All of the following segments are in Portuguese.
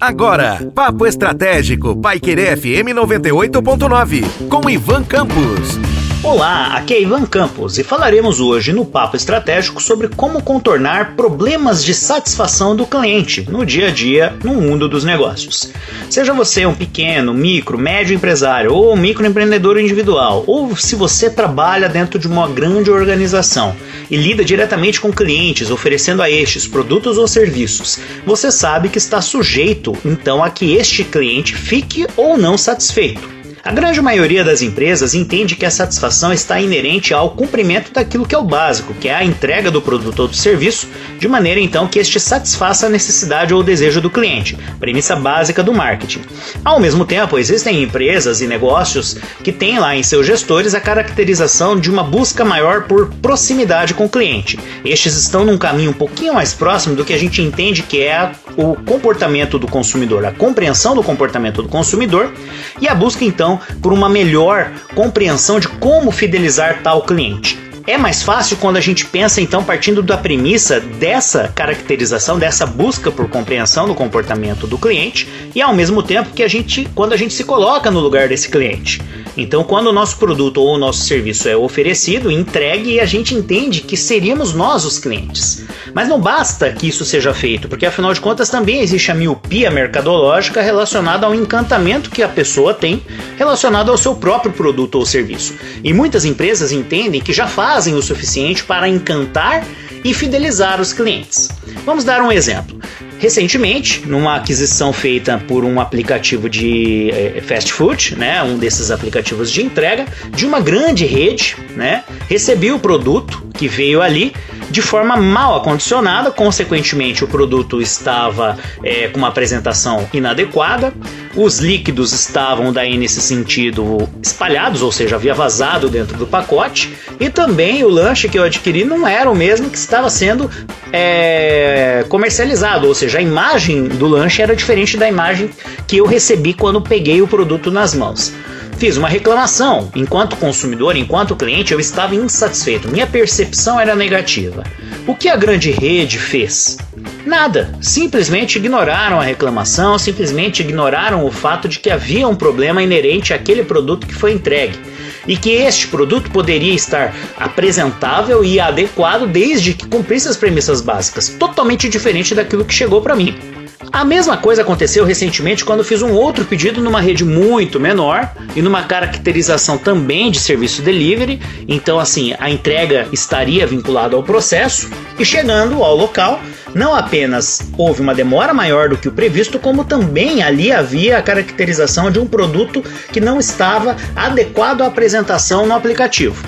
Agora, Papo Estratégico, Paiquerê FM 98.9, com Ivan Campos. Olá, aqui é Ivan Campos e falaremos hoje no Papo Estratégico sobre como contornar problemas de satisfação do cliente no dia a dia no mundo dos negócios. Seja você um pequeno, micro, médio empresário ou microempreendedor individual, ou se você trabalha dentro de uma grande organização e lida diretamente com clientes, oferecendo a estes produtos ou serviços, você sabe que está sujeito então a que este cliente fique ou não satisfeito. A grande maioria das empresas entende que a satisfação está inerente ao cumprimento daquilo que é o básico, que é a entrega do produto ou do serviço, de maneira então que este satisfaça a necessidade ou o desejo do cliente, premissa básica do marketing. Ao mesmo tempo, existem empresas e negócios que têm lá em seus gestores a caracterização de uma busca maior por proximidade com o cliente. Estes estão num caminho um pouquinho mais próximo do que a gente entende que é o comportamento do consumidor, a compreensão do comportamento do consumidor e a busca então por uma melhor compreensão de como fidelizar tal cliente. É mais fácil quando a gente pensa então partindo da premissa dessa caracterização, dessa busca por compreensão do comportamento do cliente e ao mesmo tempo que a gente quando a gente se coloca no lugar desse cliente. Então, quando o nosso produto ou o nosso serviço é oferecido, entregue, a gente entende que seríamos nós os clientes. Mas não basta que isso seja feito, porque afinal de contas também existe a miopia mercadológica relacionada ao encantamento que a pessoa tem relacionado ao seu próprio produto ou serviço. E muitas empresas entendem que já fazem o suficiente para encantar e fidelizar os clientes. Vamos dar um exemplo. Recentemente, numa aquisição feita por um aplicativo de eh, fast food, né, um desses aplicativos de entrega, de uma grande rede, né, recebi o produto que veio ali de forma mal acondicionada, consequentemente o produto estava é, com uma apresentação inadequada, os líquidos estavam daí nesse sentido espalhados, ou seja, havia vazado dentro do pacote, e também o lanche que eu adquiri não era o mesmo que estava sendo é, comercializado, ou seja, a imagem do lanche era diferente da imagem que eu recebi quando peguei o produto nas mãos. Fiz uma reclamação. Enquanto consumidor, enquanto cliente, eu estava insatisfeito. Minha percepção era negativa. O que a grande rede fez? Nada. Simplesmente ignoraram a reclamação, simplesmente ignoraram o fato de que havia um problema inerente àquele produto que foi entregue e que este produto poderia estar apresentável e adequado desde que cumprisse as premissas básicas, totalmente diferente daquilo que chegou para mim. A mesma coisa aconteceu recentemente quando fiz um outro pedido numa rede muito menor e numa caracterização também de serviço delivery. Então, assim, a entrega estaria vinculada ao processo e chegando ao local, não apenas houve uma demora maior do que o previsto, como também ali havia a caracterização de um produto que não estava adequado à apresentação no aplicativo.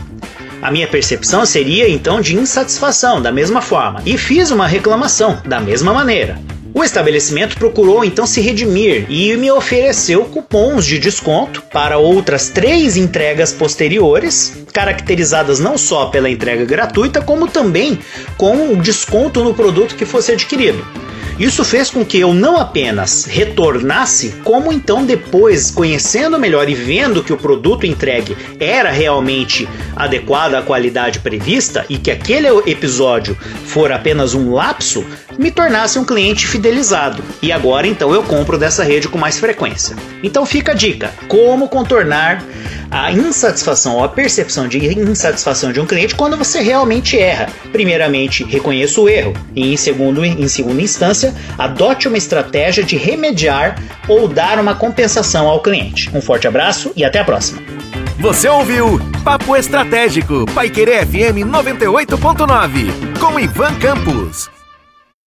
A minha percepção seria então de insatisfação, da mesma forma, e fiz uma reclamação da mesma maneira. O estabelecimento procurou então se redimir e me ofereceu cupons de desconto para outras três entregas posteriores, caracterizadas não só pela entrega gratuita, como também com desconto no produto que fosse adquirido. Isso fez com que eu não apenas retornasse, como então depois, conhecendo melhor e vendo que o produto entregue era realmente adequado à qualidade prevista e que aquele episódio for apenas um lapso, me tornasse um cliente fidelizado. E agora então eu compro dessa rede com mais frequência. Então fica a dica: como contornar a insatisfação ou a percepção de insatisfação de um cliente quando você realmente erra. Primeiramente, reconheça o erro e em segundo, em segunda instância, adote uma estratégia de remediar ou dar uma compensação ao cliente. Um forte abraço e até a próxima. Você ouviu Papo Estratégico, Paiquerê FM 98.9, com Ivan Campos.